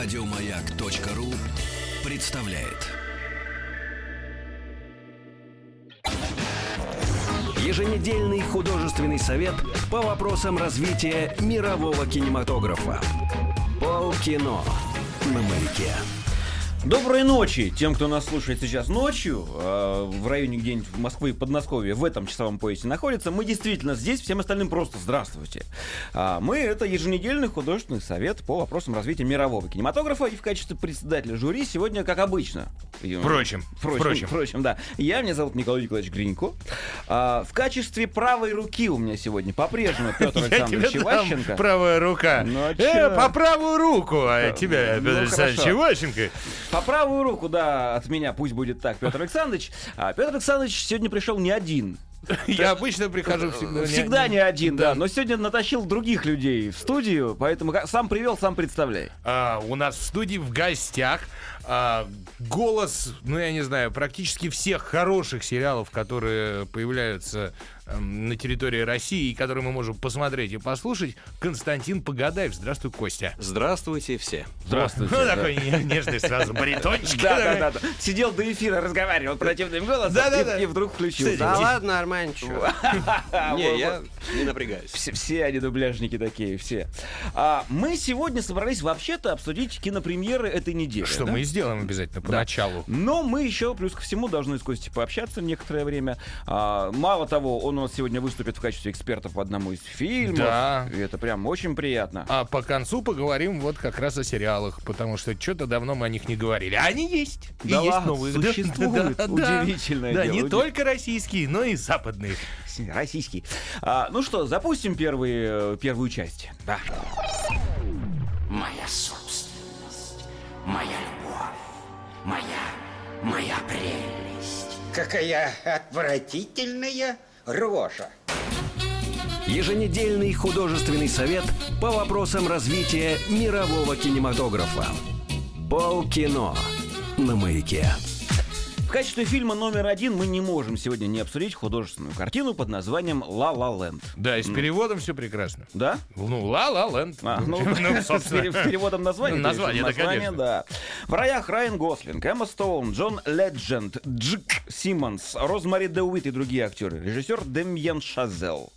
Радиомаяк.ру представляет. Еженедельный художественный совет по вопросам развития мирового кинематографа. Полкино на маяке. Доброй ночи тем, кто нас слушает сейчас ночью, э, в районе где-нибудь в Москвы и Подмосковье, в этом часовом поясе находится. Мы действительно здесь, всем остальным просто здравствуйте. А, мы — это еженедельный художественный совет по вопросам развития мирового кинематографа, и в качестве председателя жюри сегодня, как обычно. Впрочем, Впрочем, впрочем. впрочем, да. Я, меня зовут Николай Николаевич Гринько. А, в качестве правой руки у меня сегодня по-прежнему Петр Александрович Иващенко. правая рука. Ну, а э, по правую руку, а тебя, ну, Петр Александрович. Иващенко. По правую руку, да, от меня пусть будет так, Петр Александрович. А Петр Александрович сегодня пришел не один. Я обычно прихожу всегда. Всегда не один, да. Но сегодня натащил других людей в студию, поэтому сам привел, сам представляй. А, у нас в студии в гостях а, голос, ну я не знаю, практически всех хороших сериалов, которые появляются на территории России и которые мы можем посмотреть и послушать, Константин Погадаев. Здравствуй, Костя. Здравствуйте все. Здравствуйте. Ну, такой не- нежный сразу баритончик. Да, да, да, да. Сидел до эфира, разговаривал противным голосом Да-да-да. и, и вдруг включил. Да ладно, чё. Не, я не напрягаюсь. Все, они дубляжники такие, все. А, мы сегодня собрались вообще-то обсудить кинопремьеры этой недели. Что да? мы и сделаем обязательно поначалу. Но мы еще, плюс ко всему, должны с Костей пообщаться некоторое время. А, мало того, он у нас сегодня выступит в качестве эксперта по одному из фильмов. Да. И это прям очень приятно. А по концу поговорим вот как раз о сериалах, потому что что-то давно мы о них не говорили. А они есть. И Да есть ладно, новые. существуют. Да, да. Удивительное Да, дело, не уди- только российские, но и западные. Российский. А, ну что, запустим первый, э, первую часть. Да. Моя собственность, моя любовь, моя, моя прелесть. Какая отвратительная рожа. Еженедельный художественный совет по вопросам развития мирового кинематографа. Полкино на маяке. В качестве фильма номер один мы не можем сегодня не обсудить художественную картину под названием «Ла Ла Ленд». Да, и с переводом все прекрасно. Да? Ну, ла-ла ленд. А, ну, Ну, с переводом названия. Ну, название, да, конечно. да. В роях Райан Гослинг, Эмма Стоун, Джон Ледженд, Джик Симмонс, Розмари Деуит и другие актеры. Режиссер Демьян Шазел.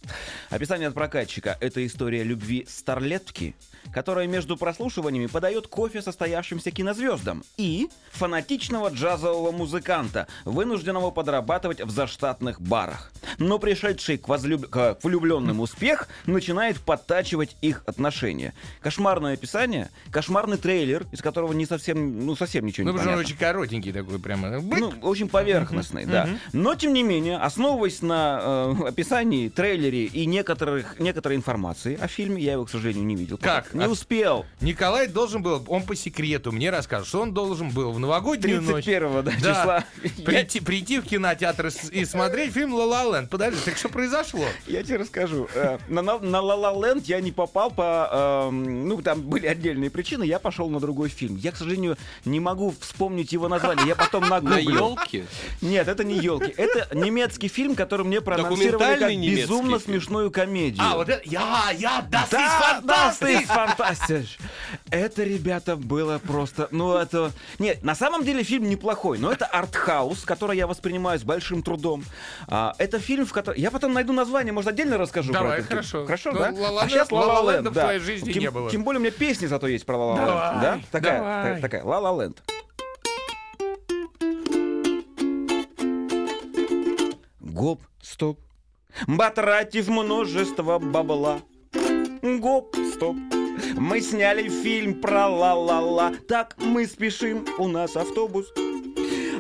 Описание от прокатчика. Это история любви старлетки, которая между прослушиваниями подает кофе состоявшимся кинозвездам и фанатичного джазового музыканта, вынужденного подрабатывать в заштатных барах. Но пришедший к, возлюб- к влюбленным успех начинает подтачивать их отношения. Кошмарное описание, кошмарный трейлер, из которого не совсем, ну совсем ничего Ну, не понятно. очень коротенький такой прямо. Бык. Ну, очень поверхностный, да. Но, тем не менее, основываясь на э, описании, трейлере и некоторых, некоторой информации о фильме, я его, к сожалению, не видел. Как? Не А- успел. Николай должен был, он по секрету мне рассказал, что он должен был в новогоднюю ночь 31 да, числа. Я, прийти, прийти в кинотеатр и смотреть фильм «Ла Ла Ленд». Подожди, так что произошло? я тебе расскажу. Э, На, на, на La La Land я не попал по... эм, ну, там были отдельные причины, я пошел на другой фильм. Я, к сожалению, не могу вспомнить его название. Я потом На нагуглил. елке? Нет, это не елки. Это немецкий фильм, который мне проанонсировали как безумно фильм. смешную комедию. А, вот это, я, я, ist Да, да, fantastisch. Это, ребята, было просто... Ну, это... Нет, на самом деле фильм неплохой, но это артхаус, который я воспринимаю с большим трудом. А, это фильм, в котором... Я потом найду название, может, отдельно расскажу Давай, про это. хорошо. Хорошо, Ну, да? «Ла Ла а сейчас Ленд», «Ла Ла «Ла Ленда» в твоей жизни не было. Тем более у меня песни зато есть про «Ла Ла Давай, Ленд». Да? Такая, такая, «Ла Ла Ленд». Гоп, стоп. Потратив множество бабла. Гоп, стоп. Мы сняли фильм про ла-ла-ла. Так мы спешим, у нас автобус.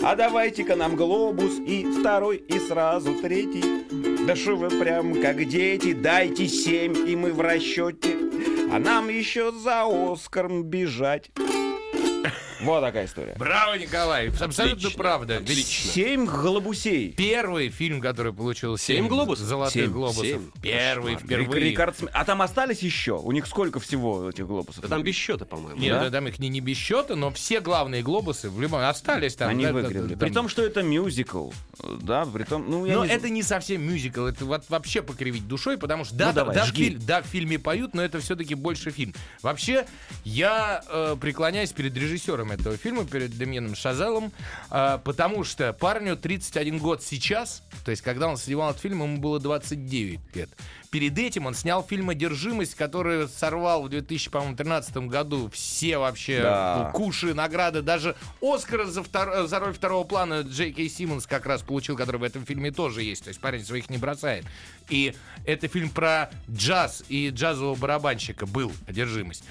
А давайте-ка нам глобус и второй, и сразу третий. Да что вы прям как дети, дайте семь, и мы в расчете. А нам еще за Оскаром бежать. Вот такая история. Браво, Николай. Абсолютно Отлично, правда. Отлично. Семь голубусей. Первый фильм, который получил Семь семь глобусов? золотых Семь. глобусов. Семь. Первый, впервые. Рекордсмен. А там остались еще? У них сколько всего этих глобусов? Да там без счета, по-моему. Нет, Да? да, там их не, не без счета, но все главные глобусы в любом остались там. Они да, выиграли. да, При там. том, что это мюзикл. Да, при том, ну, я Но не это не совсем мюзикл, это вот вообще покривить душой, потому что да, Ну, да, давай, да, в жги. филь- да, в фильме поют, но это все-таки больше фильм. Вообще, я э, преклоняюсь перед режиссером этого фильма, перед Демьеном Шазелом, э, потому что парню 31 год сейчас, то есть когда он снимал этот фильм, ему было 29 лет. Перед этим он снял фильм «Одержимость», который сорвал в 2013 году все вообще Да. куши, награды, даже Оскар за, втор- за роль второго плана Джей Кей Симмонс как раз получил, который в этом фильме тоже есть. То есть парень своих не бросает. И это фильм про джаз и джазового барабанщика был «Одержимость».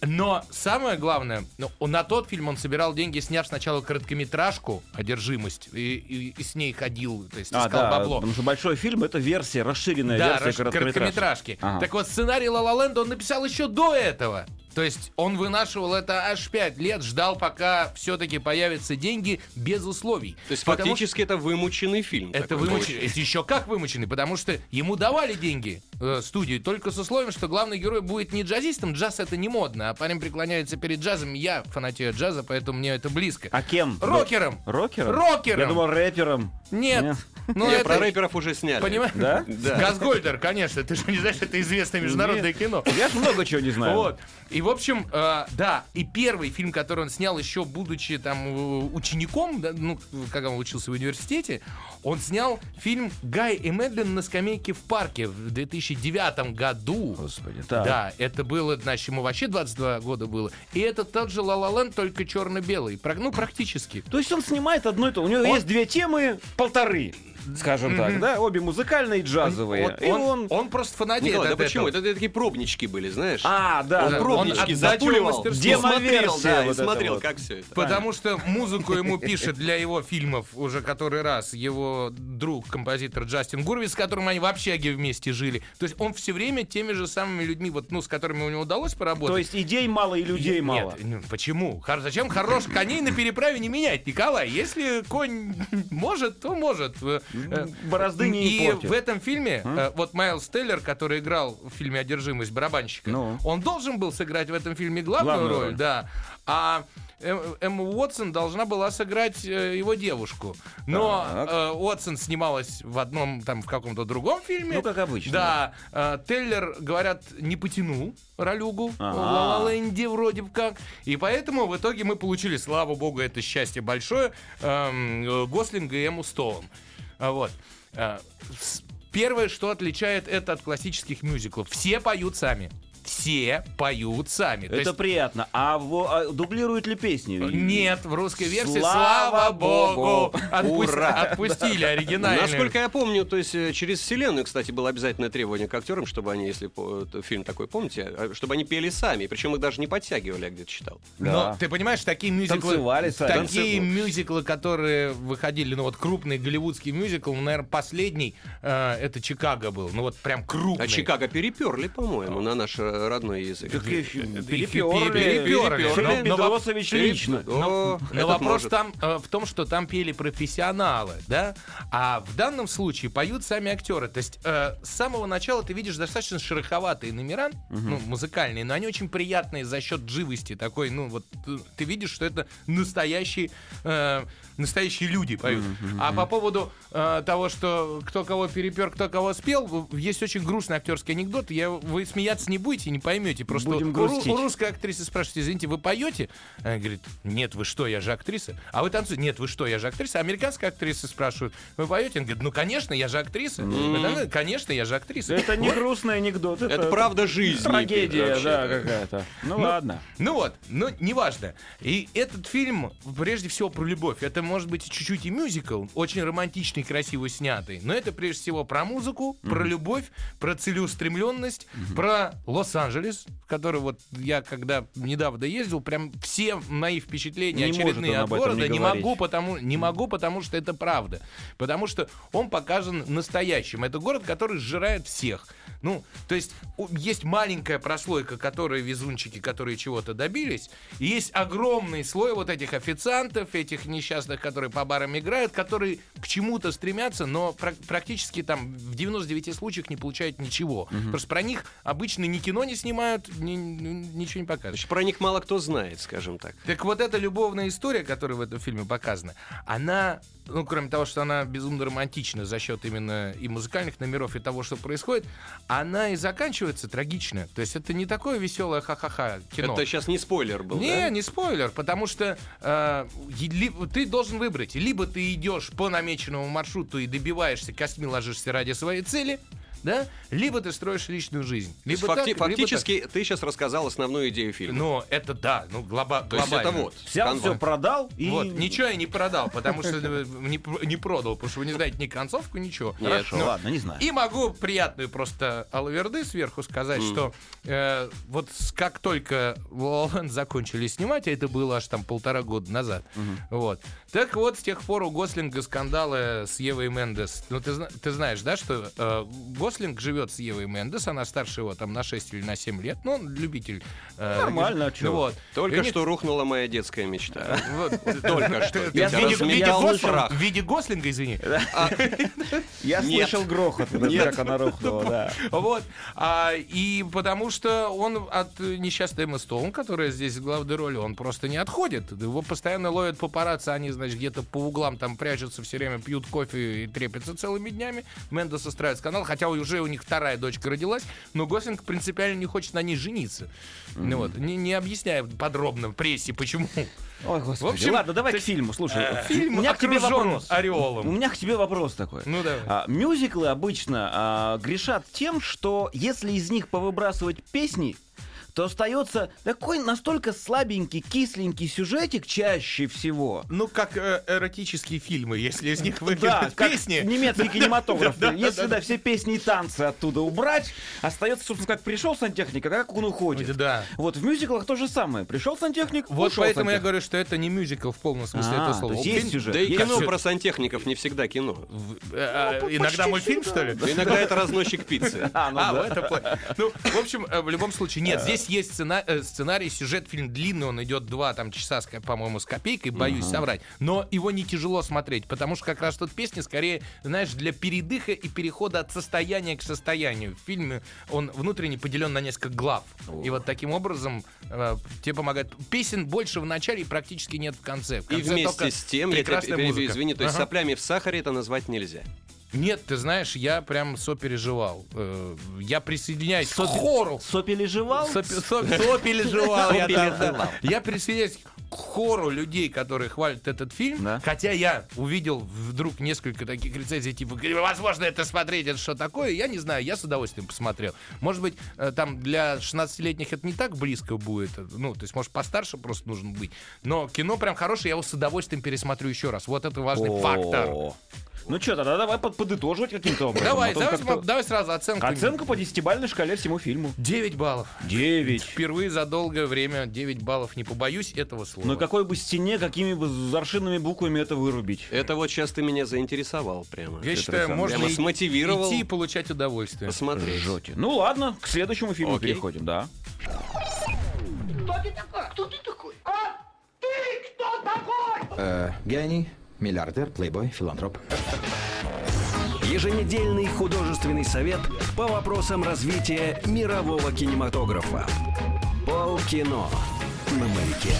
Но самое главное, ну, на тот фильм он собирал деньги, сняв сначала короткометражку «Одержимость», и, и- и с ней ходил, то есть А, искал да, бабло. потому что большой фильм это версия, расширенная Да, версия раш- короткометражки. Короткометражки. Ага. Так вот, сценарий «Ла Ла Ленда» он написал еще до этого. То есть он вынашивал это аж 5 лет, ждал, пока все-таки появятся деньги без условий. То есть Потому фактически это вымученный фильм. что это вымученный. Это еще как вымученный, потому что ему давали деньги э, студии, только с условием, что главный герой будет не джазистом. Джаз это не модно, а парень преклоняется перед джазом. Я фанатею джаза, поэтому мне это близко. А кем? Рокером! Рокером? Рокером! Я думал, рэпером. Нет. Нет. Ну, это... про рэперов уже сняли. Понимаешь? Да? Да. Газгольдер, конечно. Ты же не знаешь, это известное международное кино. Я же много чего не знаю. Вот. И, в общем, э, да, и первый фильм, который он снял еще будучи там э, учеником, да, ну, когда он учился в университете, он снял фильм «Гай и Медлен на скамейке в парке» в 2009 году. Господи, так. Да, это было, значит, ему вообще 22 года было. И это тот же «Ла Ла Ленд», только черно-белый. Ну, практически. То есть он снимает одно и то. У него Он- есть две темы, полторы, скажем так, да, обе музыкальные и джазовые. Вот и он, он... он просто фанатеет Николай, да почему? Это, такие пробнички были, знаешь? А, да, он да. пробнички от запуливал, Демоверсия да, и вот смотрел, вот. как все это. Потому что музыку ему пишет для его фильмов уже который раз его друг, композитор Джастин Гурвиц, с которым они в общаге вместе жили. То есть он все время теми же самыми людьми, вот, ну, с которыми у него удалось поработать. То есть идей мало и людей мало. Нет, ну, почему? Хор- Зачем хороших коней на переправе не менять, Николай? Если конь может, то может. Э, Борозды не И в этом фильме, э, вот Майлз Теллер, который играл в фильме «Одержимость» барабанщика, Ну. он должен был сыграть в этом фильме главную, роль, да. А Эм- Эмма Уотсон должна была сыграть э, его девушку. Но Так. э, Уотсон снималась в одном, там, в каком-то другом фильме. Ну, как обычно. Да. э, Теллер, говорят, не потянул ролюгу в Ага. «Ла Ла Ленде» вроде бы как. И поэтому в итоге мы получили, слава богу, это счастье большое, эм, э, Гослинга и Эмму Стоун. А Вот. С- Первое, что отличает это от классических мюзиклов. Все поют сами. Все поют сами. То Это есть приятно. А, во- а дублируют ли песни? нет, в русской версии, Слава слава богу, богу. Ура. отпустили оригинальную. Насколько я помню, то есть э, через вселенную, кстати, было обязательное требование к актерам, чтобы они, если э, фильм такой, помните, э, чтобы они пели сами, причем их даже не подтягивали, я где-то читал. Но Да. ты понимаешь, такие мюзиклы, Танцевали сами. такие Танцевали. мюзиклы, которые выходили, ну вот крупный голливудский мюзикл, ну, наверное, последний, э, это Чикаго был, ну вот прям крупный. А Чикаго переперли, по-моему, на наш э, родной язык. Так переперли. Переперли. Но- но во- Петросович лично. Но вопрос там э, в том, что там пели профессионалы, да, а в данном случае поют сами актеры. То есть э, с самого начала ты видишь достаточно шероховатые номера, ну, музыкальные, но они очень приятные за счет живости такой, ну, вот э, ты видишь, что это настоящие, э, настоящие люди поют. А по поводу э, того, что кто кого перепер, кто кого спел, есть очень грустный актерский анекдот. Я, вы смеяться не будете, не поймете. Просто Будем у ру- грустить. у русской актрисы спрашивают, извините, вы поете? Она говорит, нет, вы что, я же актриса. А вы танцуете? Нет, вы что, я же актриса. А американская актриса спрашивают, вы поете? Она говорит, ну, конечно, я же актриса. «Да, Конечно, я же актриса. Это не грустный анекдот. Это, Это правда жизнь. Трагедия, вообще. да, какая-то. Ну, ладно. Ну вот, но неважно. И этот фильм, прежде всего, про любовь. Это может быть чуть-чуть и мюзикл, очень романтичный, красиво снятый. Но это прежде всего про музыку, про любовь, про целеустремленность, про Лос-Анджелес, в который вот я когда недавно ездил, прям все мои впечатления Не очередные от города не не говорить. могу, потому не могу, потому что это правда, потому что он показан настоящим. Это город, который сжирает всех. Ну, то есть есть маленькая прослойка, которые везунчики, которые чего-то добились, и есть огромный слой вот этих официантов, этих несчастных, которые по барам играют, которые к чему-то стремятся, но пра- практически там в 99 случаях не получают ничего. Просто про них обычно ни кино не снимают, ни- ни- ничего не показывают. Значит, Про них мало кто знает, скажем так. Так вот эта любовная история, которая в этом фильме показана, она, ну, кроме того, что она безумно романтична за счет именно и музыкальных номеров, и того, что происходит, она и заканчивается трагично. То есть это не такое веселое ха-ха-ха кино. Это сейчас не спойлер был, Не, да? не спойлер, потому что э, ли- ты должен выбрать. Либо ты идешь по намеченному маршруту и добиваешься, косми ложишься ради своей цели, да, либо ты строишь личную жизнь. Либо факти- так, либо так. фактически ты сейчас рассказал основную идею фильма. Ну, это да, ну, глоба- То есть глобально. это вот. Взял, конвой. все продал и... Вот, ничего я не продал, потому что э, не, пр- не продал, потому что вы не знаете ни концовку, ничего. Хорошо, Ну, ладно, не знаю. И могу приятную просто алаверды сверху сказать, что э, вот как только Land закончили снимать, а это было аж там полтора года назад, вот, так вот с тех пор у Гослинга скандалы с Евой Мендес. Ну, ты, ты знаешь, да, что э, Гослинг живет с Евой Мендес, она старше его там на 6 или на 7 лет, ну, он любитель. э, Нормально, а? Вот. Только у них- что рухнула моя детская мечта. вот. Только что. Я В виде, Гослинга, извини. Я Нет. слышал грохот, как она рухнула, да. Вот. А, и потому что он от э, несчастной Эммы Стоун, которая здесь в главной роли, он просто не отходит. Его постоянно ловят папарацци, они, значит, где-то по углам там прячутся, все время пьют кофе и трепятся целыми днями. Мендес устраивает скандал, хотя уже у них вторая дочка родилась, но Гослинг принципиально не хочет на ней жениться. Ну вот, не, не объясняя подробно в прессе, почему. Ой, господи. В общем, Ладно, давай то к фильму. Слушай, Э, Фильм у меня к тебе вопрос. У ореолом. меня к тебе вопрос такой. Ну, давай. А, мюзиклы обычно а, грешат тем, что если из них повыбрасывать песни, то остается такой настолько слабенький, кисленький сюжетик чаще всего. Ну, как э, эротические фильмы, если из них Да, выкинуть как песни. немецкий кинематограф. Да, да, Если да, да, все песни и танцы оттуда убрать, остается, собственно, как пришел сантехник, а как он уходит. Да. Вот в мюзиклах то же самое. Пришел сантехник, Вот поэтому я говорю, что это не мюзикл в полном смысле А, этого то слова. есть сюжет. Да и кино про сантехников не всегда кино. э, э, Иногда мультфильм, что ли? Иногда это разносчик пиццы. А, ну А, да. это. Ну, в общем, э, в любом случае, нет, здесь есть сцена- э, сценарий, сюжет, фильм длинный, он идет два там часа, по-моему, с копейкой, боюсь соврать. Но его не тяжело смотреть, потому что как раз тут песни скорее, знаешь, для передыха и перехода от состояния к состоянию. В фильме он внутренне поделен на несколько глав. И вот таким образом э, тебе помогает. Песен больше в начале и практически нет в конце. В И конце вместе только с тем, я тебя извини, то есть Ага. соплями в сахаре это назвать нельзя. Нет, ты знаешь, я прям сопереживал. Э, Я присоединяюсь к Сопе- хору. Сопереживал? Сопи- соп- Сопереживал я да. Я присоединяюсь к хору людей, которые хвалят этот фильм. Да. Хотя я увидел вдруг несколько таких рецензий, типа, возможно, это смотреть, это что такое. Я не знаю, я с удовольствием посмотрел. Может быть, э, там для 16-летних это не так близко будет. Ну, то есть, может, постарше просто нужно быть. Но кино прям хорошее, я его с удовольствием пересмотрю еще раз. Вот это важный фактор. Ну что, тогда давай под- подытоживать каким-то образом. Давай, А то давай, как-то- давай сразу оценку. Оценка по десятибалльной шкале всему фильму. 9 баллов. 9. Впервые за долгое время 9 баллов. Не побоюсь этого слова. На какой бы стене, какими бы заршинными буквами это вырубить? Это вот сейчас ты меня заинтересовал прямо. Я считаю, можно Прямо и- смотивировал. идти и получать удовольствие. Посмотреть. Жжете. Ну ладно, к следующему фильму Окей. переходим, да. Э, гений, миллиардер, плейбой, филантроп. Еженедельный художественный совет по вопросам развития мирового кинематографа. Полкино на маяке.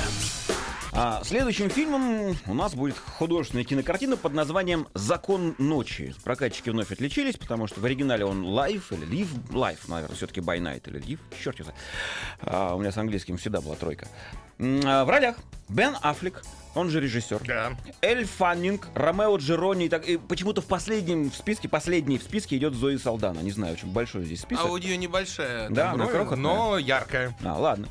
А следующим фильмом у нас будет художественная кинокартина под названием «Закон ночи». Прокатчики вновь отличились, потому что в оригинале он «Live» или «Live», «Live», наверное, все-таки «By Night» или «Live», черт его. А, у меня с английским всегда была тройка. А, в ролях Бен Аффлек, он же режиссер. Да. Эль Фаннинг, Ромео Джерони. И так, и почему-то в последнем в списке, последний в списке идет Зои Салдана. Не знаю, очень большой здесь список. А у нее небольшая, Да, она крохотная. но яркая. А, ладно.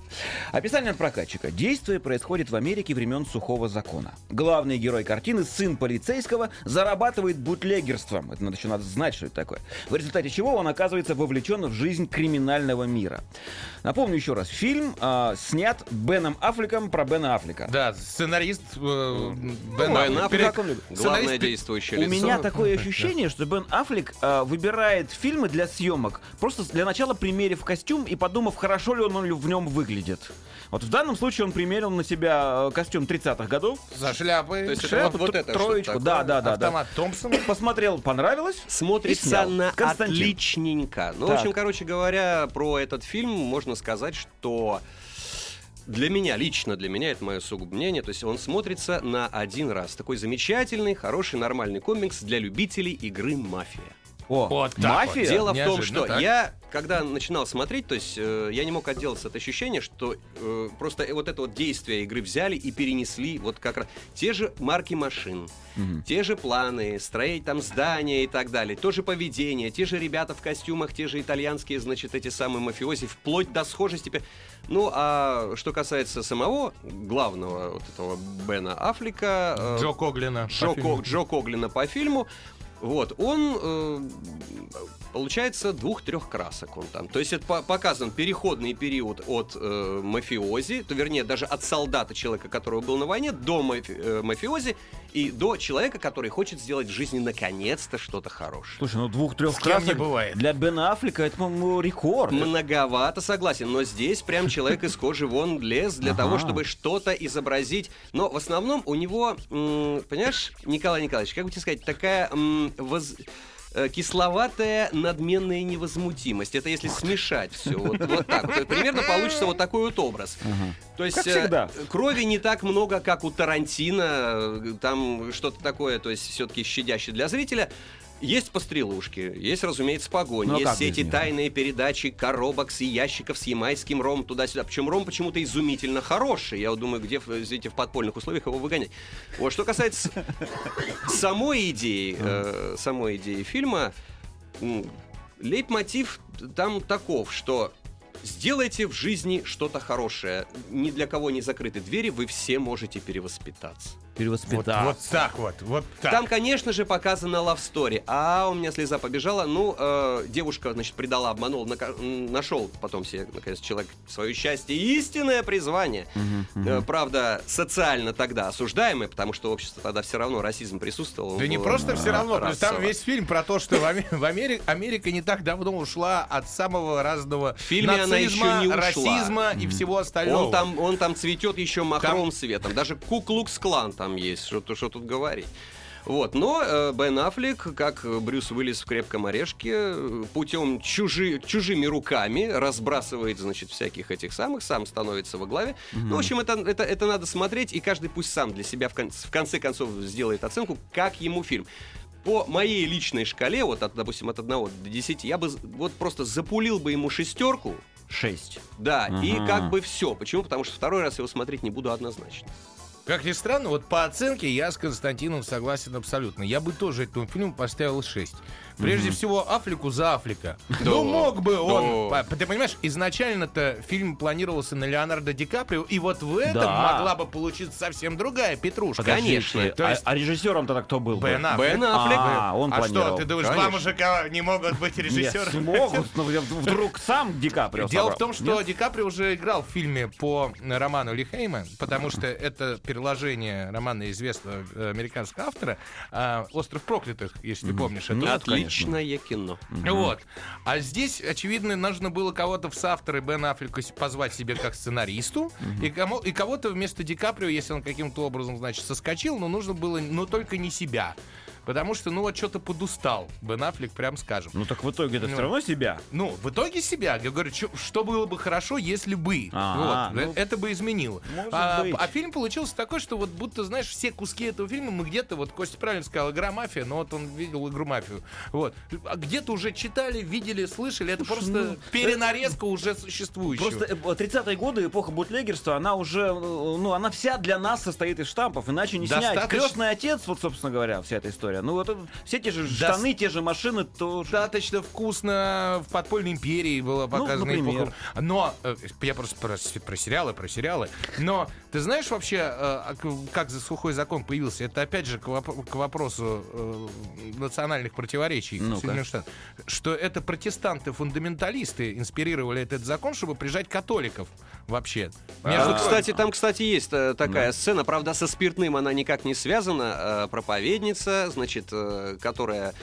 Описание от прокатчика. Действие происходит в Америке времен сухого закона. Главный герой картины, сын полицейского, зарабатывает бутлегерством. Это надо еще надо знать, что это такое. В результате чего он оказывается вовлечен в жизнь криминального мира. Напомню еще раз. Фильм а, снят Беном Аффлеком про Бена Аффлека. Да, сценарист э, Бен Бен Аффлек. Аффлек, Перед- главное сценарист действующее У лицо. меня такое ощущение, что Бен Аффлек а, выбирает фильмы для съемок, просто для начала примерив костюм и подумав, хорошо ли он в нем выглядит. Вот в данном случае он примерил на себя э, костюм 30-х годов. За шляпой. То есть это шляп, вот- вот это троечку, да, да, да, да. автомат Томпсон. Посмотрел, понравилось. Смотрится на отличненько. Ну, в Так. общем, короче говоря, про этот фильм можно сказать, что для меня, лично для меня, это мое сугубо мнение, то есть он смотрится на один раз. Такой замечательный, хороший, нормальный комикс для любителей игры «Мафия». О, Вот мафия. вот. Дело в том, Неожиданно, что так. я, когда начинал смотреть, то есть э, я не мог отделаться от ощущения, что э, просто э, вот это вот действие игры взяли и перенесли вот как раз те же марки машин, те же планы, строить там здания и так далее, то же поведение, те же ребята в костюмах, те же итальянские, значит, эти самые мафиози, вплоть до схожести. Ну, а что касается самого главного вот этого Бена Аффлека... э, Джо Коглина. Джо. Ко- Джо Коглина по фильму. Вот, он, э, получается, двух-трех красок он там. То есть это по- показан переходный период от э, мафиози, то вернее даже от солдата, человека, которого был на войне, до мафи- э, мафиози и до человека, который хочет сделать в жизни наконец-то что-то хорошее. Слушай, ну двух-трех кем не красок бывает. для Бена Аффлека это, по-моему, рекорд. Многовато, согласен, но здесь прям человек из кожи вон лез для того, чтобы что-то изобразить. Но в основном у него, понимаешь, Николай Николаевич, как бы тебе сказать, такая м, воз- э, кисловатая надменная невозмутимость. Это если смешать все. Вот, вот так. вот. Примерно получится вот такой вот образ. То есть Как э, всегда. крови не так много, как у Тарантино. э, Там что-то такое, то есть все-таки щадящее для зрителя. Есть пострелушки, есть, разумеется, погонь, Ну, а есть все эти тайные передачи коробок с ящиков с ямайским ром туда-сюда. Причем ром почему-то изумительно хороший. Я вот думаю, где, извините, в подпольных условиях его выгонять. Вот что касается самой идеи, э, самой идеи фильма, лейтмотив там таков, что сделайте в жизни что-то хорошее. Ни для кого не закрыты двери, вы все можете перевоспитаться. Вот, Перевоспитаться. вот так вот, вот так. Там, конечно же, показана love story. А у меня слеза побежала. Ну, э, девушка, значит, предала, обманула, м, нашел потом себе, наконец, человек свое счастье и истинное призвание. Э, правда, социально тогда осуждаемое, потому что общество тогда все равно расизм присутствовал. Да не просто все равно, плюс там расово. весь фильм про то, что в, Аме- в Амери- Америка не так давно ушла от самого разного В фильме она нацизма, еще не ушла. расизма и всего остального. Он там, он там цветет еще махровым светом. Даже Куклукс-клан там есть, что, что тут говорить. Вот, но э, Бен Аффлек, как Брюс Уиллис в «Крепком орешке», путем чужи, чужими руками разбрасывает, значит, всяких этих самых, сам становится во главе. Ну, в общем, это, это, это надо смотреть, и каждый пусть сам для себя в, кон- в конце концов сделает оценку, как ему фильм. По моей личной шкале, вот, от, допустим, от 1 до 10, я бы вот просто запулил бы ему шестерку, Шесть. да, и Ага. как бы все. Почему? Потому что второй раз его смотреть не буду однозначно. Как ни странно, вот по оценке я с Константином согласен абсолютно. Я бы тоже этому фильму поставил 6. Прежде всего, Афлику за Афлика. Ну, мог бы он. Ты понимаешь, изначально-то фильм планировался на Леонардо Ди Каприо, и вот в этом могла бы получиться совсем другая Петрушка. Конечно. А, а режиссером тогда кто был? бы? Бен Аффлек. Бен Аффлек. А, он а что, планировал. ты думаешь, два мужика не могут быть режиссерами? смогут, но вдруг сам Ди Каприо Дело в том, что? Ди Каприо уже играл в фильме по роману Лихейма, потому что это переложение романа известного американского автора а, «Остров проклятых», если ты помнишь. Это Отличное кино. вот. А здесь, очевидно, нужно было кого-то в соавторы Бен Аффлека позвать себе как сценаристу, и, кому, и кого-то вместо Ди Каприо, если он каким-то образом, значит, соскочил, но нужно было, но только не себя. Потому что, ну, вот что-то подустал Бен Аффлек, прям скажем. Ну так в итоге это Ну. все равно себя. Ну, в итоге себя. Я говорю, чё- что было бы хорошо, если бы. А, вот, ну, э, это бы изменило. А, быть. а фильм получился такой, что вот будто, знаешь, все куски этого фильма мы где-то, вот Костя правильно сказал, игра мафия, но вот он видел игру мафию. Вот. А где-то уже читали, видели, слышали. Это просто перенарезка уже существующего. Просто э, 30-е годы, эпоха бутлегерства, она уже, э, ну, она вся для нас состоит из штампов, иначе не снять. Достаточно. Крестный отец, вот, собственно говоря, вся эта история. Говоря. Ну, вот это- все те же штаны, те же машины, то... Достаточно вкусно в подпольной империи было показано. Ну, например. Но э, я просто про, про сериалы, про сериалы. Но ты знаешь вообще, э, а как за сухой закон появился? Это опять же к, воп- к вопросу э, национальных противоречий Ну-ка. Соединенных Штатов. Что это протестанты-фундаменталисты инспирировали этот закон, чтобы прижать католиков вообще. Между Ну, прочим. кстати, там, кстати, есть э, такая сцена, правда, со спиртным она никак не связана. Э, проповедница, значит, э, которая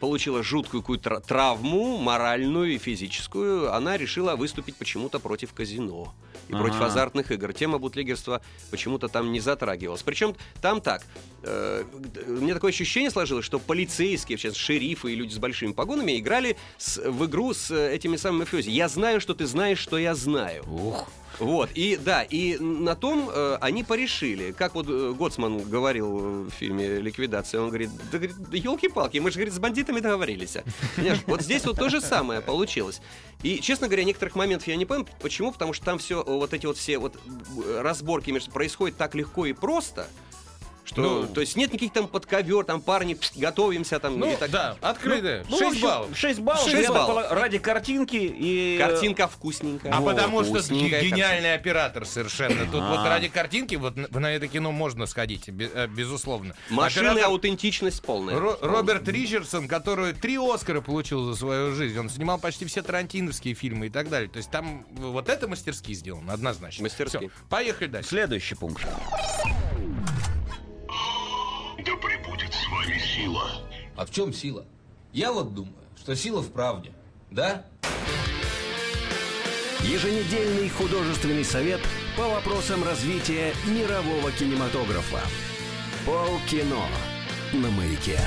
получила жуткую какую-то тра- травму, моральную и физическую, она решила выступить почему-то против казино и против Ага. азартных игр. Тема бутлегерства почему-то там не затрагивалась. Причем там так, у меня такое ощущение сложилось, что полицейские, частности, шерифы и люди с большими погонами играли с- в игру с э, этими самыми мафиози. Я знаю, что ты знаешь, что я знаю. Ух. Вот, и да, и на том э, они порешили. Как вот э, Гоцман говорил в фильме «Ликвидация», он говорит, да, елки-палки, мы же, говорит, с бандитами договорились. Понимаешь, вот здесь вот то же самое получилось. И, честно говоря, некоторых моментов я не понял, почему, потому что там все, вот эти вот все вот э, разборки между происходят так легко и просто, что, Ну. то есть нет никаких там подковер, там парни, пш, готовимся там. Ну, и так. да, открытые. Ну, в 6 общем, баллов. 6 баллов. Шесть это баллов. Ради картинки и... Картинка вкусненькая. А Во, потому что вкусненькая гениальный оператор совершенно. Тут А. вот ради картинки вот на на это кино можно сходить, э, безусловно. Машина Оператор аутентичность полная. Ро- Роберт Ричардсон, который три Оскара получил за свою жизнь. Он снимал почти все тарантиновские фильмы и так далее. То есть там вот это мастерски сделано, однозначно. Мастерски. Всё, поехали дальше. Следующий пункт. Да пребудет с вами сила. А в чем сила? Я вот думаю, что сила в правде. Да? Еженедельный художественный совет по вопросам развития мирового кинематографа. Полкино на маяке.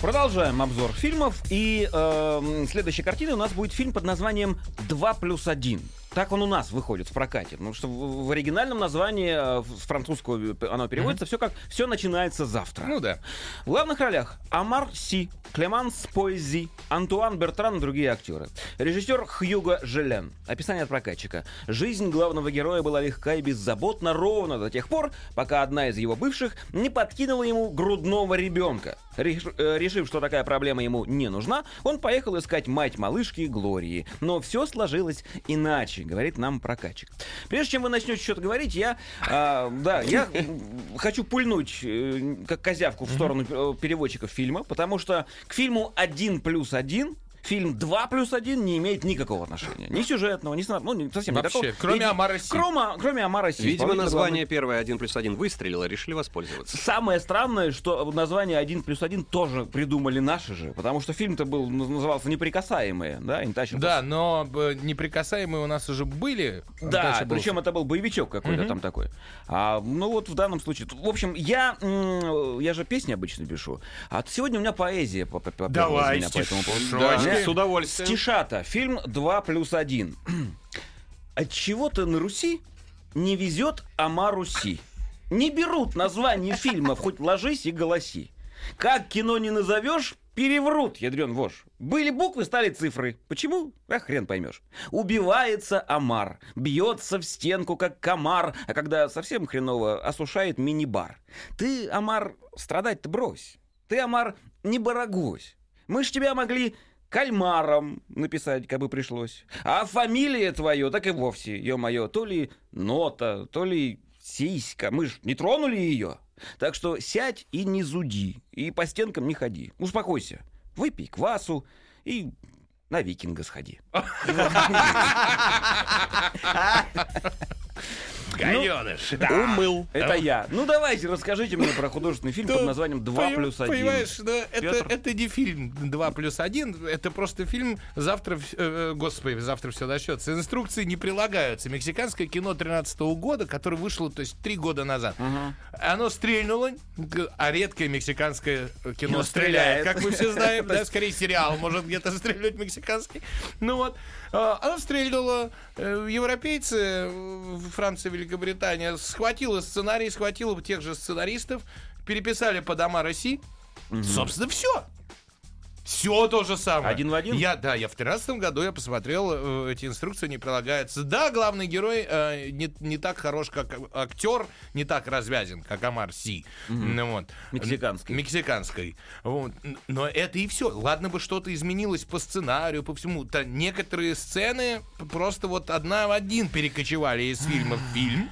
Продолжаем обзор фильмов. И эм, следующая картина у нас будет фильм под названием «2 плюс 1». Так он у нас выходит в прокате. Потому что в, в оригинальном названии э, с французского оно переводится все как «Все начинается завтра». Ну да. В главных ролях Амар Си, Клеманс Поэзи, Антуан Бертран и другие актеры. Режиссер Хьюго Желен. Описание от прокатчика. Жизнь главного героя была легка и беззаботна ровно до тех пор, пока одна из его бывших не подкинула ему грудного ребенка. Э, Решив, что такая проблема ему не нужна, он поехал искать мать малышки Глории. Но все сложилось иначе, говорит нам прокатчик. Прежде чем вы начнете что-то говорить, я, а, да, я хочу пульнуть э, как козявку в сторону э, переводчиков фильма, потому что к фильму «Один плюс один» фильм «2 плюс 1» не имеет никакого отношения. Ни сюжетного, ни сценарного, ну, не- совсем Вообще, никакого. кроме Амара Си. Кроме, кроме Амара Си. Видимо, название главной- первое 1 плюс 1 выстрелило, решили воспользоваться. Самое странное, что название 1 плюс 1 тоже придумали наши же, потому что фильм-то был, наз- назывался «Неприкасаемые», да, Untouchables. Да, но э, неприкасаемые у нас уже были. Да, причем это был боевичок какой-то там такой. А, ну вот в данном случае. В общем, я, я же песни обычно пишу. А сегодня у меня поэзия Давай, меня по этому поводу. Да. С удовольствием. Стишата. Фильм 2 плюс 1. От чего-то на Руси не везет Амару Си. Не берут название фильмов, хоть ложись и голоси. Как кино не назовешь, переврут, ядрен вож. Были буквы, стали цифры. Почему? А хрен поймешь. Убивается Амар, бьется в стенку, как комар, а когда совсем хреново, осушает мини-бар. Ты, Амар, страдать-то брось. Ты, Амар, не барагось. Мы ж тебя могли кальмаром написать, как бы пришлось. А фамилия твое, так и вовсе, ё-моё, то ли нота, то ли сиська. Мы ж не тронули ее. Так что сядь и не зуди, и по стенкам не ходи. Успокойся, выпей квасу и на викинга сходи. Гаденыш. Умыл. Это я. Ну давайте, расскажите мне про художественный фильм под названием «2 Поним- плюс 1». Понимаешь, да, это, это не фильм 2 плюс 1, это просто фильм «Завтра, вс- э, господи, завтра все начнется». Инструкции не прилагаются. Мексиканское кино 13 года, которое вышло, то есть, три года назад. Оно стрельнуло, а редкое мексиканское кино Кино стреляет, стреляет. как мы все знаем, да, скорее сериал может где-то стрелять мексиканский. Ну вот, а, оно стрельнуло, э, европейцы, э, Франция, Великобритания, схватила сценарий, схватила тех же сценаристов, переписали по дома России. Собственно, все. Все то же самое. Один в один? Я, да, я в 13 году я посмотрел, э, эти инструкции не прилагаются. Да, главный герой э, не, не так хорош, как актер, не так развязен, как Амар Си. Ну, вот. Мексиканский. Мексиканской. Вот. Но это и все. Ладно бы что-то изменилось по сценарию, по всему. То некоторые сцены просто вот одна в один перекочевали из фильма в фильм.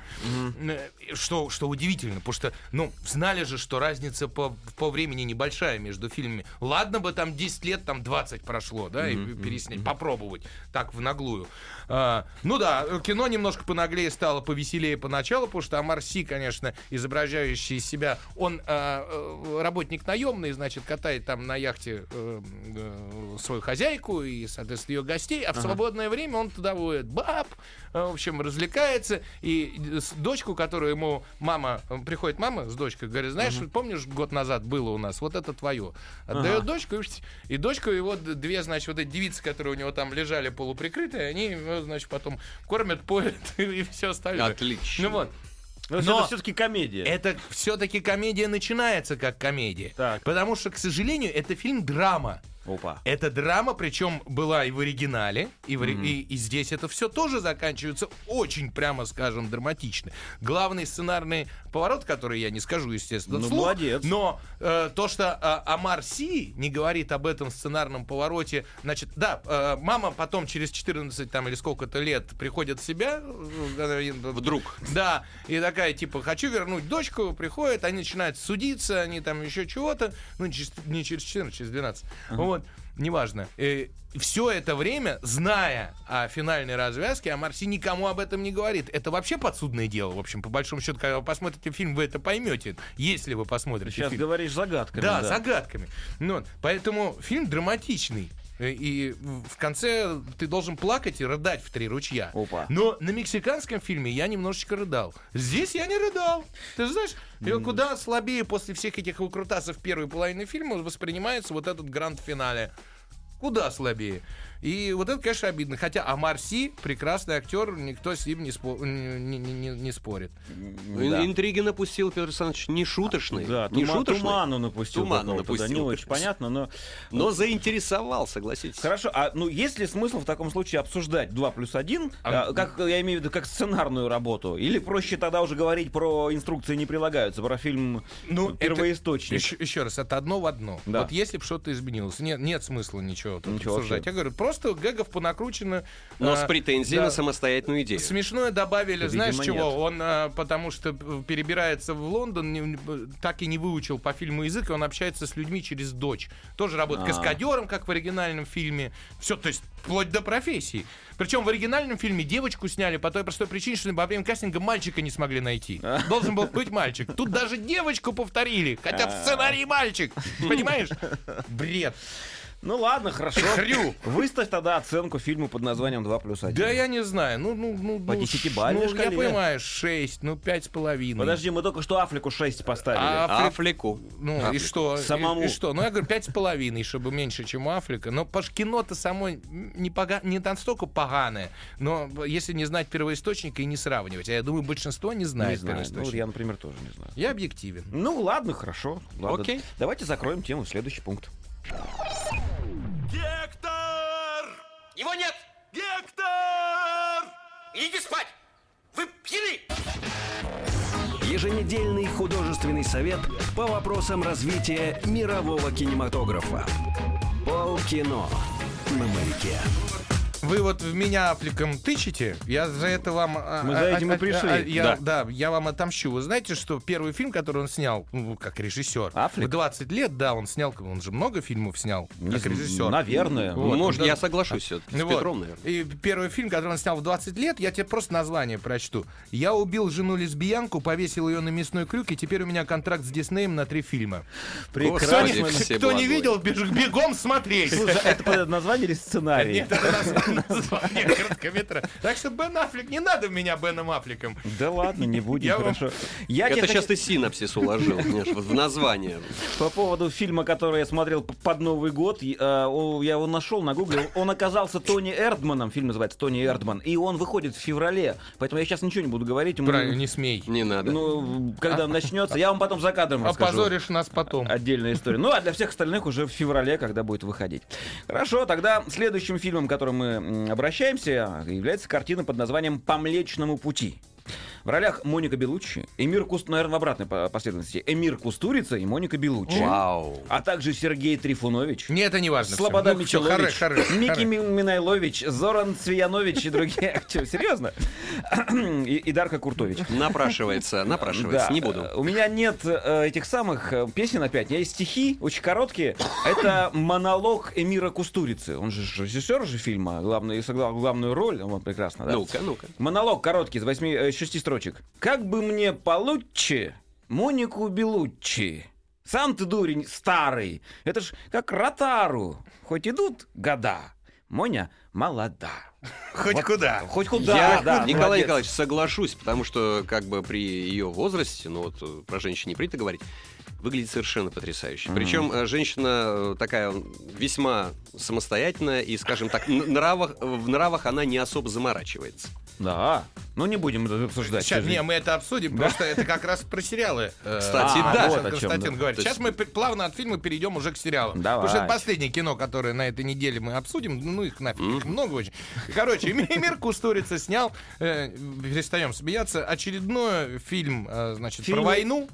Э, Что, что удивительно, потому что, ну, знали же, что разница по, по времени небольшая между фильмами. Ладно бы там 10 лет, там 20 прошло, да, и переснять, попробовать так в наглую. А, ну да, кино немножко понаглее стало, повеселее поначалу, потому что Амар Си, конечно, изображающий из себя, он а, э, работник наемный, значит, катает там на яхте э, э, свою хозяйку и, соответственно, ее гостей, а в свободное время он туда водит баб, в общем, развлекается, и дочку, которую ему мама, приходит мама с дочкой, говорит, знаешь, помнишь, год назад было у нас, вот это твое. Отдает дочку, и, и дочку его две, значит, вот эти девицы, которые у него там лежали полуприкрытые, они, его, значит, потом кормят, поят и все остальное. Отлично. Ну вот. Но, Но- это все-таки комедия. Это все-таки комедия начинается как комедия. Так. Потому что, к сожалению, это фильм драма. Опа. Это драма, причем была и в оригинале, и, в ори- и- и здесь это все тоже заканчивается очень, прямо скажем, драматично. Главный сценарный поворот, который я не скажу, естественно, Ну, вслух, молодец. но э, то, что э, Амар Си не говорит об этом сценарном повороте, значит, да, э, мама потом через 14 там или сколько-то лет приходит в себя, э, Вдруг. да, и такая, типа, хочу вернуть дочку, приходит, они начинают судиться, они там еще чего-то, ну, не через, не через 14, через 12, вот, неважно. все это время, зная о финальной развязке, а Марси никому об этом не говорит. Это вообще подсудное дело, в общем, по большому счету, когда вы посмотрите фильм, вы это поймете, если вы посмотрите Сейчас фильм. говоришь загадками. Да, загадками. Ну, вот, поэтому фильм драматичный. Э, И в конце ты должен плакать и рыдать в три ручья. Опа. Но на мексиканском фильме я немножечко рыдал. Здесь я не рыдал. Ты знаешь, и куда слабее после всех этих выкрутасов первой половины фильма воспринимается вот этот гранд-финале. Куда слабее. И вот это, конечно, обидно. Хотя Амар Си прекрасный актер, никто с ним не, спо- не- не- не- не спорит. Да. Интриги напустил Петр Александрович не шуточные. Да, не тума- шуточные. туману напустил. Туману какого-то, да, напустил. не очень понятно, но... Но заинтересовал, согласитесь. Хорошо, а ну есть ли смысл в таком случае обсуждать 2 плюс 1, А- как я имею в виду, как сценарную работу? Или проще тогда уже говорить про инструкции не прилагаются, про фильм Ну, это- первоисточник? Еще, еще раз, это одно в одно. Да. Вот если бы что-то изменилось, нет, нет смысла ничего Ничего обсуждать. вообще. Я говорю, просто гэгов понакручено. Но а, с претензией да. на самостоятельную идею. Смешное добавили, Видимо, знаешь чего? нет. Он, а, потому что перебирается в Лондон, не- так и не выучил по фильму язык, и он общается с людьми через дочь. Тоже работает А. каскадером, как в оригинальном фильме. Все, то есть вплоть до профессии. Причем в оригинальном фильме девочку сняли по той простой причине, что во время кастинга мальчика не смогли найти. Должен был быть мальчик. Тут даже девочку повторили, хотя в сценарии мальчик. Понимаешь? Бред. Ну ладно, хорошо. Хрю. Выставь тогда оценку фильму под названием 2 плюс 1. Да я не знаю. Ну, ну, ну, По ну, десятибалльной ну, я шкале. понимаю, 6, ну, пять с половиной. Подожди, мы только что Африку 6 поставили. А, Африку. Ну и что? Самому. И, и что? Ну я говорю, пять с половиной, чтобы меньше, чем у Африка. Но паш кино-то само не, пога... не настолько поганое. Но если не знать первоисточника и не сравнивать. А я думаю, большинство не не знает знаю. Ну, первоисточник. я, например, тоже не знаю. Я объективен. Ну ладно, хорошо. Ладно. Окей. Давайте закроем тему в следующий пункт. Гектор! Его нет! Гектор! Идите спать! Вы пьяны! Еженедельный художественный совет по вопросам развития мирового кинематографа. Полкино на маяке. Вы вот в меня Афликом тычете, я за это вам... а, Мы за а, этим и а, пришли. а, я, Да. да. я вам отомщу. Вы знаете, что первый фильм, который он снял, ну, как режиссер, Аффлек? в 20 лет, да, он снял, он же много фильмов снял, Не как режиссер. Наверное. Вот, Может, да. я соглашусь все-таки с Ну вот. Петром, наверное. И первый фильм, который он снял в 20 лет, я тебе просто название прочту. Я убил жену лесбиянку, повесил ее на мясной крюк, и теперь у меня контракт с Диснеем на три фильма. Кто, не, Прекрасно. Кто не видел, беж- бегом смотреть. Слушай, это под это название или сценарий? Нет, это, название короткометра. Так что Бен Аффлек, не надо меня Беном Аффлеком. Да ладно, не будем, Я вам- хорошо. Я Это хочу- сейчас ты синапсис уложил, вот в название. По поводу фильма, который я смотрел под Новый год, о, я его нашел на гугле. Он оказался Тони Эрдманом, фильм называется Тони Эрдман, и он выходит в феврале. Поэтому я сейчас ничего не буду говорить. Правильно, не смей. Не надо. Ну, когда он начнется, я вам потом за кадром расскажу. Опозоришь нас потом. Отдельная история. Ну, а для всех остальных уже в феврале, когда будет выходить. Хорошо, тогда следующим фильмом, к которому мы обращаемся, является картина под названием «По Млечному пути». В ролях Моника Белуччи, Эмир Куст, наверное, в обратной по- последовательности. Эмир Кустурица и Моника Белуччи. Вау. А также Сергей Трифунович. Не, это не важно. Слобода. Ну, Мичелович, хорош, хорош, Микки хорош. Ми- Минайлович, Зоран Цвиянович и другие актеры. Серьезно? И, и Дарка Куртович. Напрашивается, напрашивается, Да. не буду. У меня нет э, этих самых э, песен опять. У меня есть стихи, очень короткие. Это монолог Эмира Кустурицы. Он же режиссер же фильма, главную, сыграл главную роль. Вот прекрасно, да? Ну-ка, ну-ка. Монолог короткий, из восьми, э, шести строчек. Как бы мне получше Монику Белуччи. Сам ты дурень старый. Это ж как Ротару. Хоть идут года, Моня молода. Хоть куда. Хоть куда, Я, да. Николай молодец. Николаевич, соглашусь, потому что как бы при ее возрасте, ну вот про женщин не принято говорить, выглядит совершенно потрясающе. Причем э, женщина э, такая весьма самостоятельная и, скажем так, нравах, в нравах она не особо заморачивается. Да. Ну не будем это обсуждать. Сейчас, не, мы это обсудим, потому что это как раз про сериалы. э, Кстати, а, да. вот Вот о чем, Константин да. говорит. Сейчас мы плавно от фильма перейдем уже к сериалам. Давай. Потому что это последнее кино, которое на этой неделе мы обсудим. Ну их нафиг, их много очень. Короче, Мир Кустурица снял, э, перестаем смеяться, очередной фильм, э, значит, Фильм- про войну.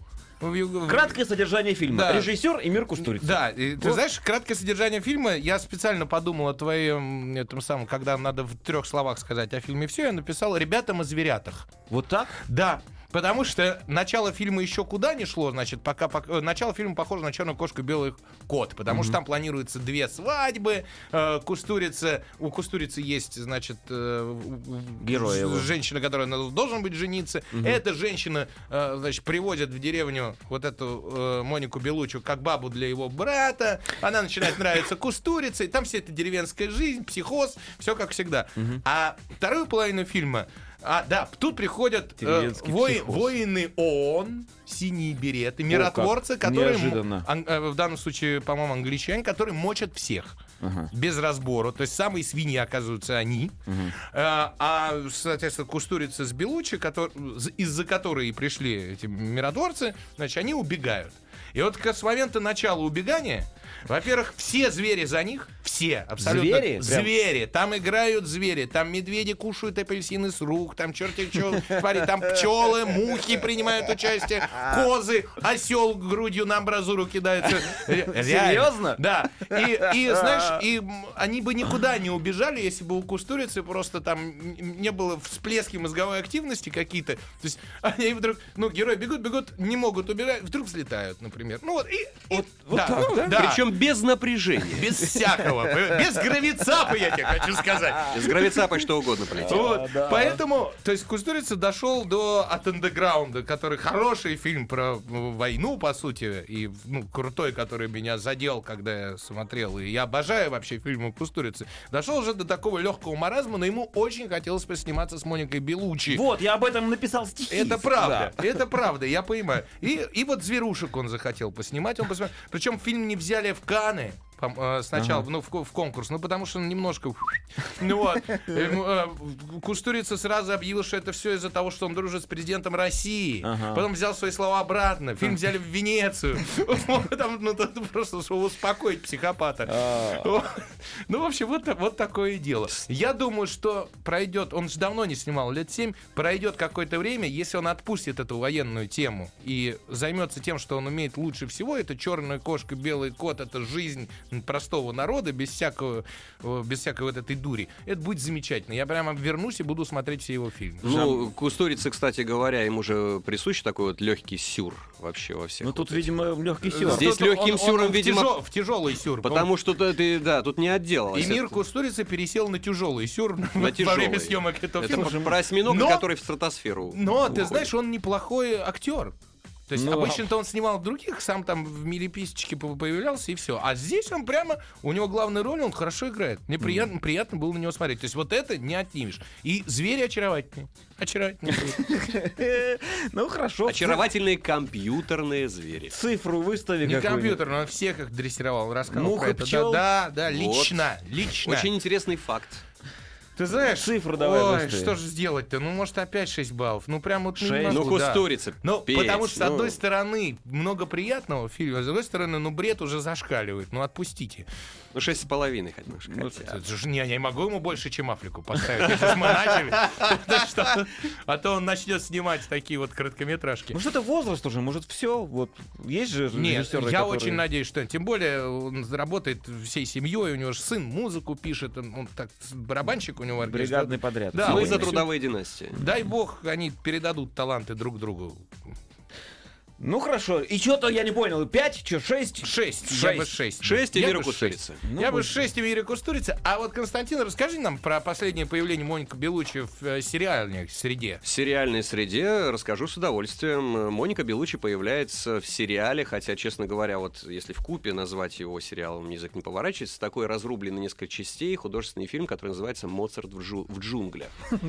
Краткое содержание фильма. Да. Режиссер Эмир Кустурица. Да, и ты Вот. знаешь, краткое содержание фильма, я специально подумал о твоем, этом самом, когда надо в трех словах сказать о фильме все, я написал «Ребятам о зверятах». Вот так? Да, потому что начало фильма еще куда не шло, значит, пока, пока- э, начало фильма похоже на черную кошку и белый кот, потому что там планируется две свадьбы, э, Кустурица, у Кустурицы есть, значит, э, Герой его. женщина, которая должен быть жениться. Эта женщина, э, значит, приводит в деревню вот эту э, Монику Белучу как бабу для его брата. Она начинает нравиться Кустурице. и Там вся эта деревенская жизнь, психоз, все как всегда. А вторую половину фильма а, да, тут приходят э, вои- воины ООН, синие береты, миротворцы, как которые, неожиданно. ан- э, в данном случае, по-моему, англичане, которые мочат всех. Без разбора. То есть самые свиньи оказываются они. Э, А, соответственно, Кустурица с Белучи, из-за которой пришли эти миротворцы, значит, они убегают. И вот как с момента начала убегания, во-первых, все звери за них, все, абсолютно. Звери? Звери. Там играют звери. Там медведи кушают апельсины с рук. Там черти что творит. Там пчелы, мухи принимают участие. Козы, осел грудью на амбразуру кидается. Серьезно? Да. И, и, знаешь, и они бы никуда не убежали, если бы у Кустурицы просто там не было всплески мозговой активности какие-то. То есть они вдруг, ну, герои бегут, бегут, не могут убежать, вдруг взлетают, например. Ну вот, и... и- да, так, да? Причем без напряжения. без всякого, без гравицапа, я тебе хочу сказать. Из гравицапа что угодно полетит. Вот. Поэтому, то есть Кустурица дошел до от андеграунда, который хороший фильм про войну, по сути, и ну, крутой, который меня задел, когда я смотрел. И я обожаю вообще фильмы Кустурицы. Дошел уже до такого легкого маразма, но ему очень хотелось посниматься с Моникой Белучи. Вот, я об этом написал стихи. Это правда, это правда, я понимаю. И, и вот зверушек он захотел поснимать, он посмотрел. Причем фильм не взяли в Каны. Э, Сначала, ну, в, в конкурс, ну, потому что он немножко... Ну, вот. Ему, э, Кустурица сразу объявил, что это все из-за того, что он дружит с президентом России. Ага. Потом взял свои слова обратно. Фильм взяли в Венецию. Там, ну, просто, чтобы успокоить психопата. Вот. Ну, в общем, вот, вот такое дело. Я думаю, что пройдет, он же давно не снимал, лет 7, пройдет какое-то время, если он отпустит эту военную тему и займется тем, что он умеет лучше всего, это черная кошка, белый кот, это жизнь простого народа, без всякого, э, без всякой вот этой дури. Это будет замечательно. Я прямо вернусь и буду смотреть все его фильмы. Ну, Кустурице, кстати говоря, ему же присущ такой вот легкий сюр вообще во всех. Ну тут, вот этих. видимо, легкий сюр. Здесь Тут легким он- сюром, он в видимо, тяжел- в тяжелый сюр. Потому что ты, ты- да, тут не отделалось. И мир Это- Кустурицы пересел на тяжелый сюр на во тяжелый. время съемок этого Это фильма. про- про осьминога, Но- который в стратосферу Но, ты уходит. знаешь, он неплохой актер. То есть Ну, обычно-то он снимал других, сам там в милиписечке по- появлялся и все. А здесь он прямо, у него главная роль, он хорошо играет. Мне приятно, приятно было на него смотреть. То есть вот это не отнимешь. И звери очаровательные. Очаровательные. Ну хорошо. Очаровательные компьютерные звери. Цифру выстави Не какую-нибудь. компьютер, но он всех их дрессировал, рассказывал Мух про и это. пчел? Да, да, лично, лично. Очень интересный факт. Ты знаешь, Цифру давай Ой, быстрее. что же сделать-то? Ну, может, опять 6 баллов. Ну, прям вот ну, не Шесть? могу, Ну, да. кустурица, Ну, Петь, потому что, с ну. одной стороны, много приятного в фильме, а с другой стороны, ну, бред уже зашкаливает. Ну, отпустите. Ну, шесть с половиной хотя бы. Ну, хотя. же- не, я не могу ему больше, чем Африку поставить, если мы начали. А то он начнет снимать такие вот короткометражки. Может, это возраст уже, может, все. Вот есть же Нет, я очень надеюсь, что тем более он работает всей семьей, у него же сын музыку пишет, он, так барабанщик у него. Бригадный подряд. Да, Мы вот за трудовые династии. Дай бог, они передадут таланты друг другу. Ну хорошо. И что-то я не понял. Пять, что, шесть? Шесть. Я бы шесть. Шесть и Я мира бы кустурицы. шесть. Я бы шесть и Мира Кустурица. А вот, Константин, расскажи нам про последнее появление Моника Белучи в э, сериальной среде. В сериальной среде расскажу с удовольствием. Моника Белучи появляется в сериале, хотя, честно говоря, вот если в купе назвать его сериалом язык не поворачивается, такой разрубленный на несколько частей художественный фильм, который называется «Моцарт в, джу- в джунглях».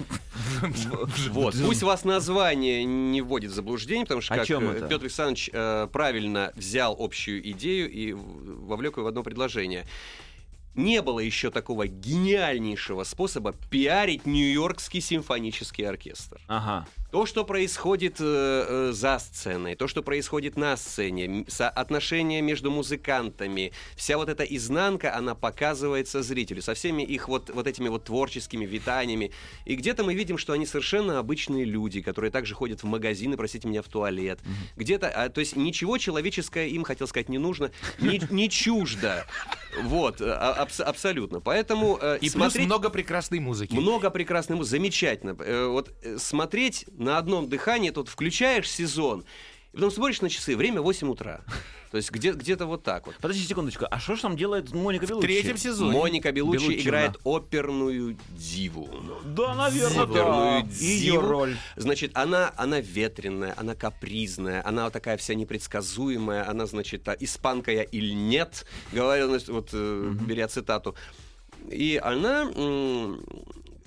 Вот. Пусть вас название не вводит в заблуждение, потому что О как чем э, это? Петр Александрович э, правильно взял общую идею и вовлек ее в одно предложение. Не было еще такого гениальнейшего способа пиарить Нью-Йоркский симфонический оркестр. Ага. То, что происходит э, э, за сценой, то, что происходит на сцене, соотношения между музыкантами, вся вот эта изнанка, она показывается зрителю со всеми их вот, вот этими вот творческими витаниями. И где-то мы видим, что они совершенно обычные люди, которые также ходят в магазины, простите меня, в туалет. Где-то, а, то есть ничего человеческое им, хотел сказать, не нужно, не, не чуждо. Вот, а- абс- абсолютно. Поэтому э, И плюс смотреть... много прекрасной музыки. Много прекрасной музыки, замечательно. Э, Вот э, смотреть на одном дыхании, тут включаешь сезон, и потом смотришь на часы, время 8 утра. То есть где- где-то вот так вот. Подожди секундочку. А что ж там делает Моника В Белуччи? третьем сезоне. Моника Белуччи Белуччина. играет оперную диву. Да, наверное, Оперную да. Ее диву. роль. Значит, она, она ветреная, она капризная, она такая вся непредсказуемая, она, значит, а, испанка я или нет, говорю, значит, вот, э, беря цитату. И она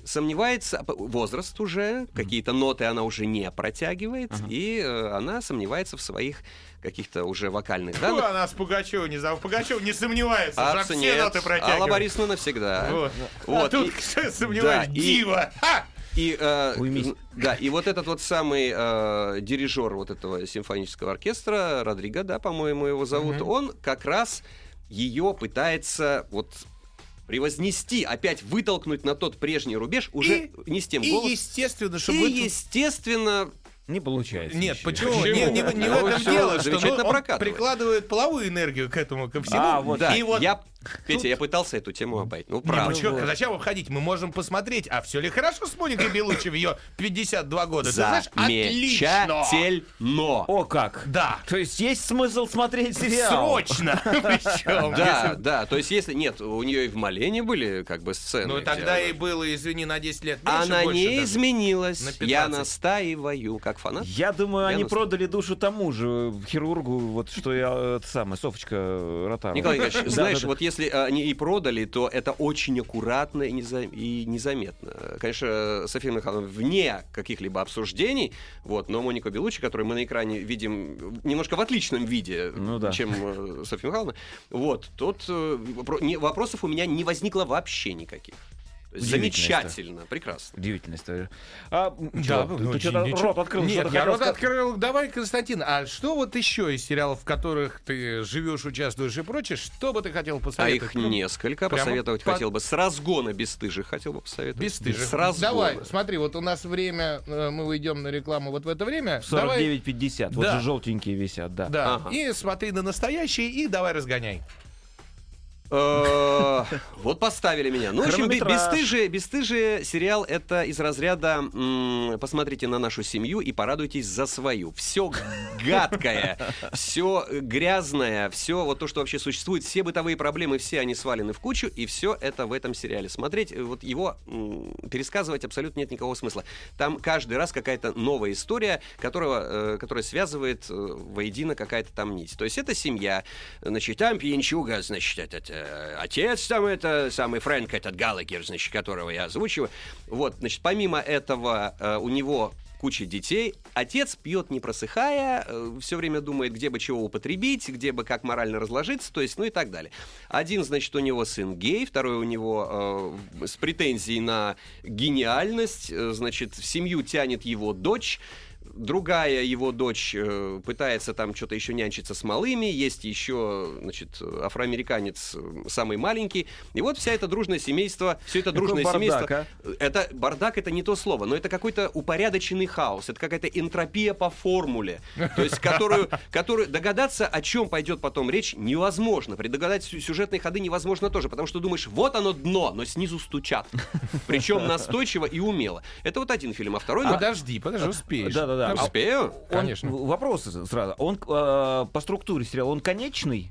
сомневается, п- возраст уже, какие-то ноты она уже не протягивает, и э, она сомневается в своих каких-то уже вокальных Фу, данных. она с Пугачева не за Пугачева не сомневается, Абсо- все нет, ноты протягивает. Алла Борисовна навсегда. Вот. Вот, А тут и- кто сомневаюсь, да, и- дива! Ха! И, э, Уймись. да, и вот этот вот самый э, дирижер вот этого симфонического оркестра, Родриго, да, по-моему, его зовут, он как раз ее пытается вот превознести, опять вытолкнуть на тот прежний рубеж, уже не с тем И голосом. естественно, И, чтобы... это- естественно, Не получается. Нет, ничего. почему? Почему? Не, не- не в Ну, этом дело, что ну, он прикладывает половую энергию к этому, ко всему. А, вот. да, И вот я, Петя, я пытался эту тему обойти. Ну, Не, правда. ну чё, зачем обходить? Мы можем посмотреть, а все ли хорошо с Моникой Белучи в ее 52 года? Ты знаешь, отлично! О, как. Да. То есть есть смысл смотреть сериал? Срочно! Причем, Да, да, то есть если... Нет, у нее и в Малене были как бы сцены. Ну тогда и было, извини, на 10 лет меньше, Она не изменилась. На Я 15. настаиваю, как фанат. Я думаю, Я они нас- продали душу тому же хирургу, вот что я, э, это самое, Софочка Ротару. Николай Николаевич, знаешь, вот если они и продали, то это очень аккуратно и, неза- и незаметно. Конечно, София Михайловна вне каких-либо обсуждений, вот, но Моника Белучи, которую мы на экране видим немножко в отличном виде, Ну да. чем э, Софья Михайловна, вот, э, не- вопросов у меня не возникло вообще никаких. Замечательно, прекрасно. Удивительная история. А, Да, чё, ну, ты что-то ничего. рот открыл, Нет, я рот сказать? открыл. Давай, Константин, а что вот еще из сериалов, в которых ты живешь, участвуешь и прочее, что бы ты хотел А посоветовать? их Ну, несколько. прямо Посоветовать по- хотел бы. С разгона бесстыжих хотел бы посоветовать. Бесстыжих. С разгона. Давай, смотри, вот у нас время, э, мы уйдем на рекламу вот в это время. Давай, 49,50. Вот Да. же желтенькие висят, да. да, Ага. и смотри на настоящие, и давай разгоняй. Э, Вот поставили меня. Ну, в общем, бесстыжие, бесстыжие сериал это из разряда посмотрите на нашу семью и порадуйтесь за свою. Все гадкое, все грязное, все вот то, что вообще существует, все бытовые проблемы, все они свалены в кучу, и все это в этом сериале. Смотреть, э, вот его пересказывать абсолютно нет никакого смысла. Там каждый раз какая-то новая история, которого, э, которая связывает воедино какая-то там нить. То есть это семья, значит, там пьянчуга, значит, этот э, отец там это, самый Фрэнк, этот Галагер, значит, которого я озвучиваю. Вот, значит, помимо этого э, у него куча детей. Отец пьет не просыхая, все время думает, где бы чего употребить, где бы как морально разложиться, то есть, ну и так далее. Один, значит, у него сын гей, второй у него э, с претензией на гениальность, э, значит, в семью тянет его дочь. Другая его дочь э, пытается там что-то еще нянчиться с малыми, есть еще, значит, афроамериканец э, самый маленький. И вот вся это дружное семейство, все это Какой дружное бардак, семейство. Это бардак это не то слово, но это какой-то упорядоченный хаос, это какая-то энтропия по формуле, то есть которую, которую догадаться, о чем пойдет потом речь, невозможно. Предугадать сю- сюжетные ходы невозможно тоже, потому что думаешь, вот оно дно, но снизу стучат, причем настойчиво и умело. Это вот один фильм, а второй. ну, Подожди, подожди, успеешь. Да-да-да. Там Успею? Он- Конечно. Вопрос сразу. Он э, по структуре сериала, он конечный?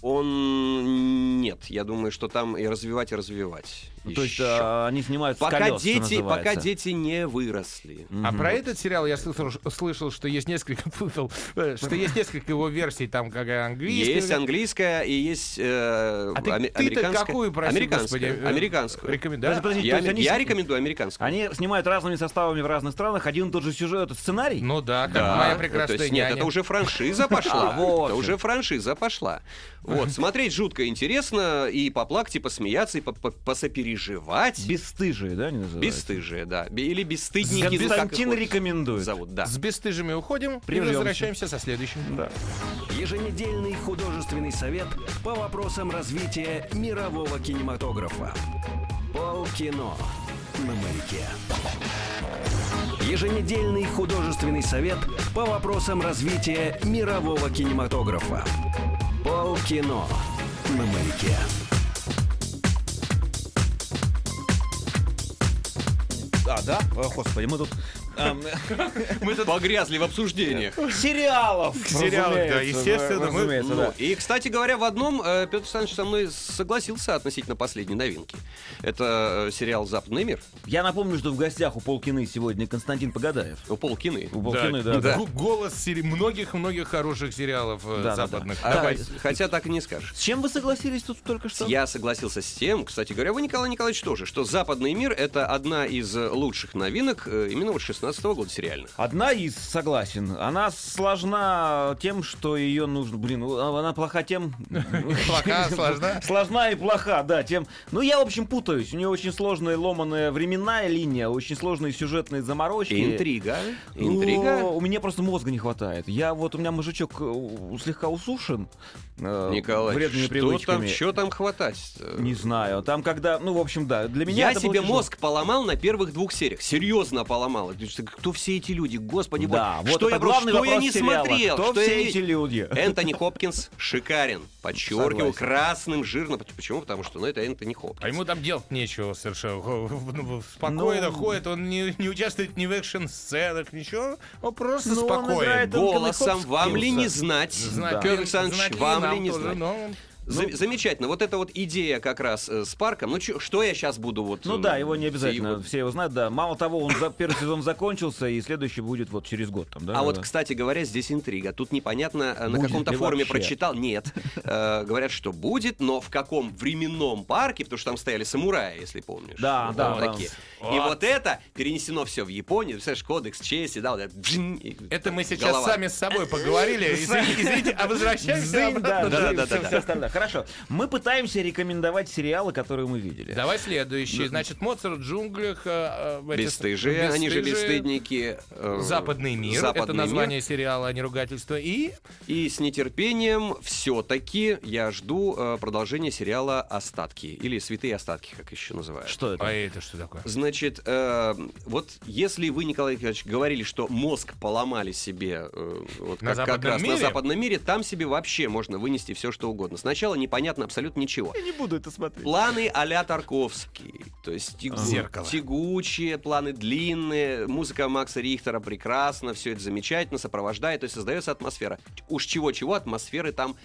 Он нет, я думаю, что там и развивать, и развивать. Ну, То есть э, они снимают с Пока колес, дети, пока дети не выросли. А про этот сериал я слышал, слышал, что есть несколько путал, э, что есть несколько его версий, там как английская. Есть английская и есть э, А ты, ты-то какую просил, американская. господи, э, американскую. рекомендую? Даже подождите, Я, то они я рекомендую американскую. Они снимают разными составами в разных странах, один и тот же сюжет, сценарий? Ну да, как Да, моя то прекрасная есть, нет, это уже франшиза пошла. А, вот это уже франшиза пошла. Вот, смотреть жутко интересно, и поплакать, и посмеяться, и по- посопереживать. Бесстыжие, да, они называются? Бесстыжие, да. Или бесстыдники. Константин рекомендует. Зовут, да. С бесстыжими уходим и Прервемся. возвращаемся со следующим. Да. Еженедельный художественный совет по вопросам развития мирового кинематографа. Полкино на маяке. Еженедельный художественный совет по вопросам развития мирового кинематографа. Полкино на маяке. А, да? О, господи, мы тут... Мы тут погрязли в обсуждениях. Сериалов! Сериалов, да, естественно, мы- Ну, да. и, кстати говоря, в одном э, Петр Александрович со мной согласился относительно последней новинки. Это э, сериал «Западный мир» Я напомню, что в гостях у Полкины сегодня Константин Погадаев. у Полкины. У Полкины, да. да. Г- Голос сери- многих-многих хороших сериалов э, Да, да, западных. да. Давай. Хотя, хотя так и не скажешь. С чем вы согласились тут только что? Я согласился с тем, кстати говоря, вы, Николай Николаевич, тоже, что «Западный мир» — это одна из лучших новинок именно вот 16 года сериальных. Одна из, согласен. Она сложна тем, что ее нужно... Блин, она плоха тем... Плоха, сложна? Сложна и плоха, да, тем... Ну, я, в общем, путаюсь. У нее очень сложная ломаная временная линия, очень сложные сюжетные заморочки. Интрига. Ну, Интрига. у меня просто мозга не хватает. Я вот, у меня мужичок э, слегка усушен. Э, Николай, вредными что привычками. там, что там хватать? Не знаю. Там, когда... Ну, в общем, да. Для меня Я себе тяжело. мозг поломал на первых двух сериях. Серьезно поломал. Кто все эти люди? Господи, Да, боже. вот что это я, главный что я не сериала. смотрел? Кто что все я эти люди? Энтони Хопкинс шикарен. Подчеркиваю, красным, жирно. Почему? Потому что ну, это Энтони Хопкинс. А ему там делать нечего совершенно. Спокойно Ну, ходит, он не, не участвует ни в экшн-сценах, ничего. Он просто Ну, он спокоен. играет Энтони Голосом вам ли не знать? Знать, Петр Петр Александрович, вам нам ли не знать? но- За- Замечательно. Вот эта вот идея как раз э, с парком. Ну, чё- что я сейчас буду вот... Ну э, да, его не обязательно его- все его знают, да. Мало того, он за первый сезон закончился, и следующий будет вот через год там, да? А да, вот, да. кстати говоря, здесь интрига. Тут непонятно, э, на Будет каком-то ли форуме вообще? прочитал. Нет. Э, Говорят, что будет, но в каком временном парке, потому что там стояли самураи, если помнишь. Да, Вот да, вот да. такие. И вот это перенесено все в Японию. Представляешь, кодекс чести, да, вот это мы сейчас голова. сами с собой поговорили. Извини- Извините, а возвращаемся обратно. да, да, да, Хорошо. Мы пытаемся рекомендовать сериалы, которые мы видели. Давай следующий. Значит, Моцарт в джунглях. э, э, эти- Бесстыжие, они же «Бесстыжие», бесстыдники. э, Западный мир. это «Западный название мир». сериала, а не ругательство. И И с нетерпением все-таки я жду э, продолжения сериала «Остатки» или «Святые остатки», как еще называют. Что это? а это что такое? Значит, э, вот если вы, Николай Николаевич, говорили, что мозг поломали себе э, вот На как, как западном раз на мире? западном мире, там себе вообще можно вынести все, что угодно. Сначала начала непонятно абсолютно ничего. Я не буду это смотреть. Планы а-ля Тарковский. То есть тягу- Зеркало. тягучие, планы длинные, музыка Макса Рихтера прекрасна, все это замечательно, сопровождает, то есть создается атмосфера. Уж чего-чего, атмосферы там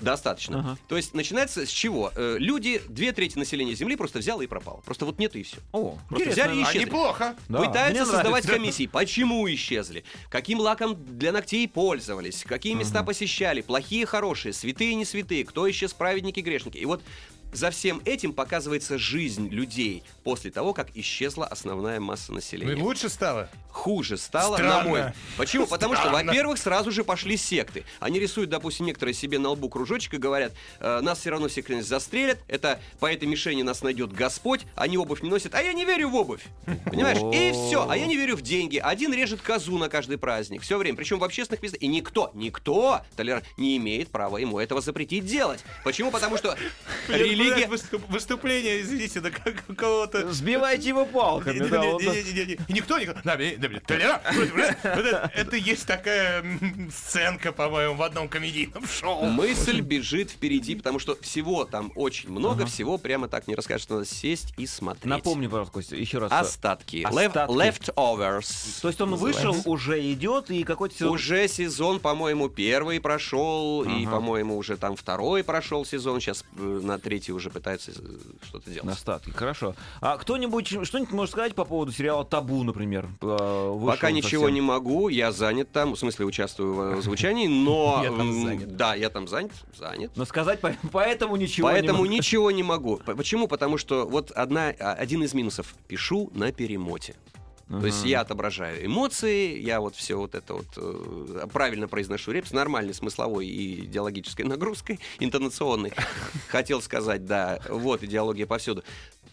достаточно. Ага. То есть начинается с чего? Э, люди, две трети населения Земли просто взяло и пропало. Просто вот нету и все. О, Просто интересно. взяли и А исчезли. неплохо. Да, Пытаются мне создавать нравится. комиссии. Почему исчезли? Каким лаком для ногтей пользовались? Какие места посещали? Плохие, хорошие, святые, не святые? Кто исчез, праведники, грешники? И вот за всем этим показывается жизнь людей после того, как исчезла основная масса Ну населения. и лучше стало. Хуже стало, Странно. на мой. Почему? Потому что, Странно. во-первых, сразу же пошли секты. Они рисуют, допустим, некоторые себе на лбу кружочек и говорят, «Э, нас все равно все застрелят, это по этой мишени нас найдет Господь, они обувь не носят, а я не верю в обувь. Понимаешь? И все. А я не верю в деньги. Один режет козу на каждый праздник. Все время. Причем в общественных местах. И никто, никто толерант не имеет права ему этого запретить делать. Почему? Потому что религия... Выступ- Выступление, извините, да как у кого-то... Сбивайте его палками, да, никто не... Да, блин, Это есть такая сценка, по-моему, в одном комедийном шоу. Мысль бежит впереди, потому что всего там очень много, всего прямо так не расскажешь, надо сесть и смотреть. Напомни, пожалуйста, Костя, еще раз. Остатки. Lef- Остатки. leftovers. То есть он вышел, уже идет, и какой-то сезон- Уже сезон, по-моему, первый прошел, и, по-моему, уже там второй прошел сезон. Сейчас э, на третий уже пытаются э, что-то делать. Остатки, хорошо. А кто-нибудь что-нибудь может сказать по поводу сериала Табу, например? Э, вышел Пока ничего совсем. не могу, я занят там, в смысле участвую в э, звучании, но... Я там м, занят. Да, я там занят, занят. Но сказать по- поэтому ничего Поэтому не ничего не могу. Почему? Потому что вот одна, а, один из минусов. Пишу на перемоте. То есть я отображаю эмоции, я вот все вот это вот э, правильно произношу реп с нормальной смысловой и идеологической нагрузкой, интонационной. Хотел сказать, да, вот идеология повсюду.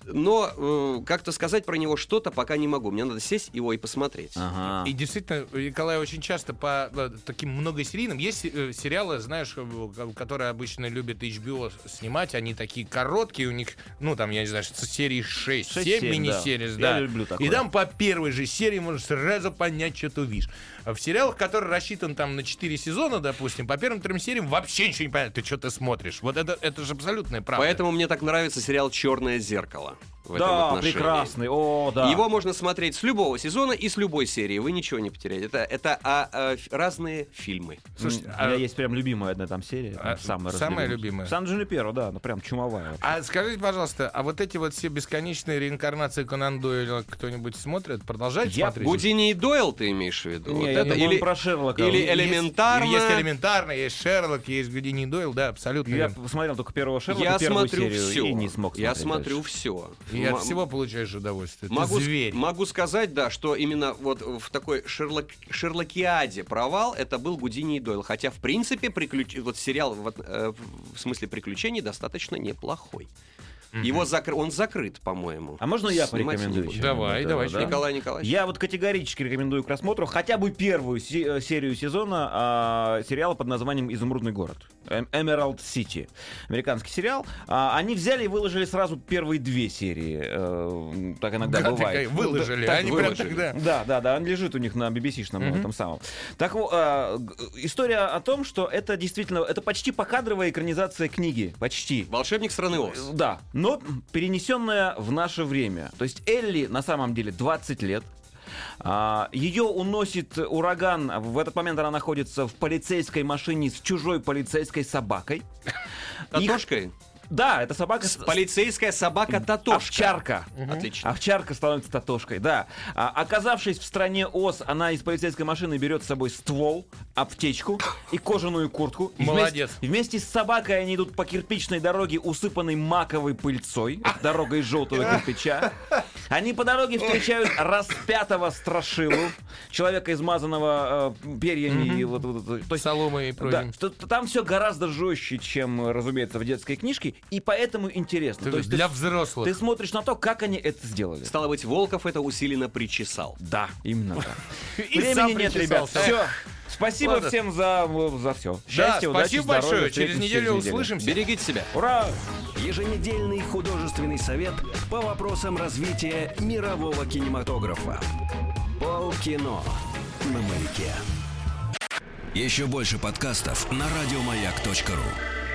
Но э, как-то сказать про него что-то пока не могу. Мне надо сесть его и посмотреть. Ага. И действительно, Николай очень часто по э, таким многосерийным есть э, сериалы, знаешь, э, которые обычно любят HBO снимать, они такие короткие, у них, ну там, я не знаю, с- серии 6-7 6-7, да. мини-серий, Я да. люблю такое. И там по первой же серии можно сразу понять, что ты увидишь. А в сериалах, которые рассчитаны там на 4 сезона, допустим, по первым трем сериям вообще ничего не понятно, ты что ты смотришь. Вот это, это же абсолютная правда. Поэтому мне так нравится сериал Черное зеркало зеркало. В этом Да, отношении. прекрасный. О, да. Его можно смотреть с любого сезона и с любой серии. Вы ничего не потеряете. Это, это а, а, разные фильмы. Слушайте, М, а- У меня есть прям любимая одна там серия. А, там самая самая разлюбимая. любимая? Сан Джуниперо, да, ну прям чумовая. А скажите, пожалуйста, а вот эти вот все бесконечные реинкарнации Конан Дойля кто-нибудь смотрит? Продолжает Я смотреть? Гудини и Дойл ты имеешь в виду? Не, Вот я это? думаю, он или про Шерлока. или Есть- элементарно. Есть элементарно, есть Шерлок, есть Гудини и Дойл, да, абсолютно. Я верно. посмотрел только первого Шерлока, Я первую смотрю серию все. и не смог Я смотрю дальше. все. И от всего получаешь удовольствие. Ты Могу, зверь. могу сказать, да, что именно вот в такой Шерлок, Шерлокиаде провал это был Гудини и Дойл. Хотя, в принципе, приключ... вот сериал вот, э, в смысле приключений достаточно неплохой. Его закры... Он закрыт, по-моему. А можно я Снимать порекомендую? Давай, Вот давай, да? Николай Николаевич. Я вот категорически рекомендую к просмотру хотя бы первую се- э, серию сезона а, сериала под названием «Изумрудный город». Эм- Emerald City. Американский сериал. А, они взяли и выложили сразу первые две серии. Э, так иногда Гады бывает. какие, выложили, Так они прям выложили. тогда. Да, да, да, он лежит у них на BBC-шном этом самом. Так вот, а, история о том, что это действительно, это почти покадровая экранизация книги. Почти. Волшебник страны Оз. Да, но перенесенная в наше время. То есть Элли на самом деле 20 лет. А, Ее уносит ураган. В этот момент она находится в полицейской машине с чужой полицейской собакой. Их- Татошкой? Да, это собака... с- Полицейская собака Татошка. Овчарка. Отлично. Овчарка становится Татошкой, да. А, оказавшись в стране Оз, она из полицейской машины берет с собой ствол, аптечку и кожаную куртку. И Молодец. Вместе, вместе с собакой они идут по кирпичной дороге, усыпанной маковой пыльцой. Из желтого кирпича. Они по дороге встречают распятого страшилу, человека, измазанного э, перьями. и вот- вот- вот. То есть Соломой и да, прочим. что- там все гораздо жестче, чем, разумеется, в детской книжке, и поэтому интересно. Ты- То есть для ты, взрослых. ты смотришь на то, как они это сделали. Стало быть, Волков это усиленно причесал. Да, именно так. Времени нет, ребят. Все. Спасибо Ладно. всем за, за все. Да, Счастья, удачи, спасибо здоровья. большое. Через неделю неделю. услышимся. Берегите себя. Ура! Еженедельный художественный совет по вопросам развития мирового кинематографа. Полкино на маяке. Еще больше подкастов на радиомаяк.ру.